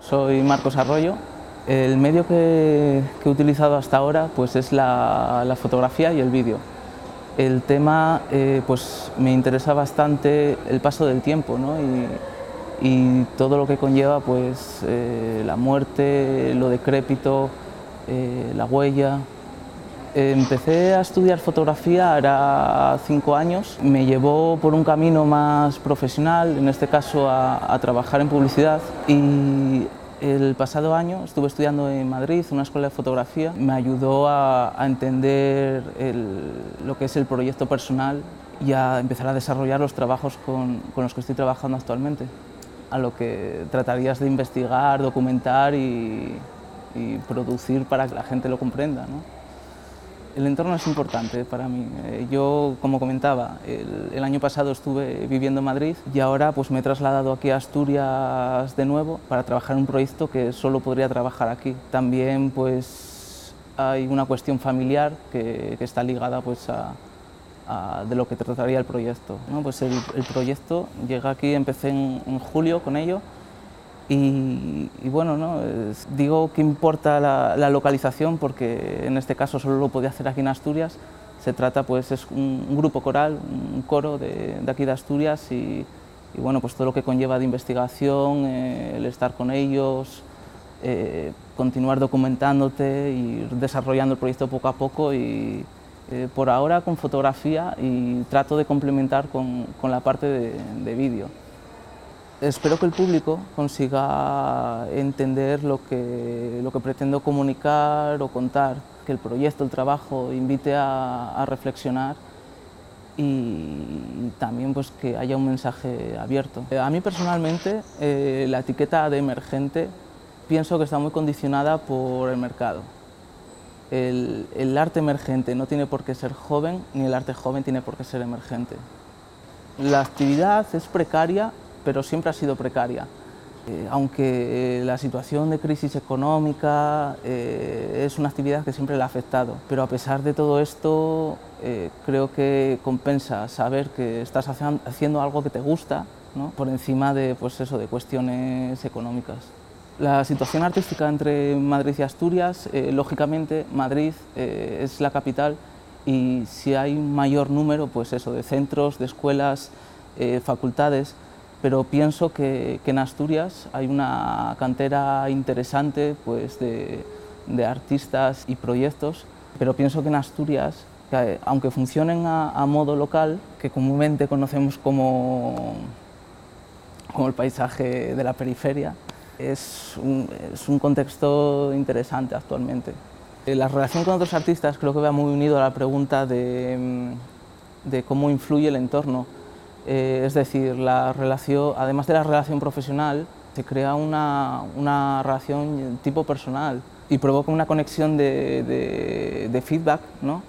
Soy Marcos Arroyo. El medio que, he utilizado hasta ahora pues es la, fotografía y el vídeo. El tema eh, pues me interesa bastante el paso del tiempo y, todo lo que conlleva pues, eh, la muerte, lo decrépito, eh, la huella. Empecé a estudiar fotografía ahora cinco años. Me llevó por un camino más profesional, en este caso a, a trabajar en publicidad y el pasado año estuve estudiando en Madrid una escuela de fotografía. Me ayudó a, entender lo que es el proyecto personal y a empezar a desarrollar los trabajos con, los que estoy trabajando actualmente. A lo que tratarías de investigar, documentar y, y producir para que la gente lo comprenda. ¿no? El entorno es importante para mí. Eh, yo, como comentaba, el, año pasado estuve viviendo en Madrid y ahora pues, me he trasladado aquí a Asturias de nuevo para trabajar en un proyecto que solo podría trabajar aquí. También pues, hay una cuestión familiar que, está ligada pues, a, de lo que trataría el proyecto. Pues el, proyecto llega aquí, empecé en julio con ello y, bueno, ¿no? digo que importa la, localización porque en este caso solo lo podía hacer aquí en Asturias. Se trata, pues, es un, grupo coral, un coro de, aquí de Asturias y, bueno, pues todo lo que conlleva de investigación, eh, el estar con ellos, eh, continuar documentándote y desarrollando el proyecto poco a poco y eh, por ahora con fotografía y trato de complementar con, con la parte de, de vídeo. Espero que el público consiga entender lo que, lo que pretendo comunicar o contar, que el proyecto, el trabajo invite a, reflexionar y también pues, que haya un mensaje abierto. A mí personalmente eh, la etiqueta de emergente pienso que está muy condicionada por el mercado. El, el arte emergente no tiene por qué ser joven, ni el arte joven tiene por qué ser emergente. La actividad es precaria pero siempre ha sido precaria. Eh, aunque eh, la situación de crisis económica eh, es una actividad que siempre le ha afectado, pero a pesar de todo esto creo que compensa saber que estás haciendo algo que te gusta por encima de, pues eso, de cuestiones económicas. La situación artística entre Madrid y Asturias, lógicamente Madrid es la capital y si hay un mayor número pues eso, de centros, de escuelas, facultades, pero pienso que, en Asturias hay una cantera interesante pues, de, artistas y proyectos, pero pienso que en Asturias, aunque funcionen a, modo local, que comúnmente conocemos como, como el paisaje de la periferia, es un, es un contexto interesante actualmente. Eh, la relación con otros artistas creo que va muy unido a la pregunta de, de cómo influye el entorno eh, es decir, la relación, además de la relación profesional, se crea una, una relación tipo personal y provoca una conexión de, de, feedback ¿no?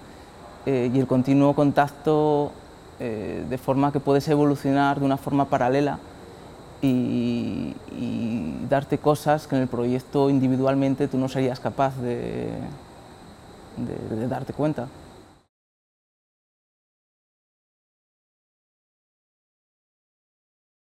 Eh, y el continuo contacto eh, de forma que puedes evolucionar de una forma paralela y, darte cosas que en el proyecto individualmente tú no serías capaz de darte cuenta.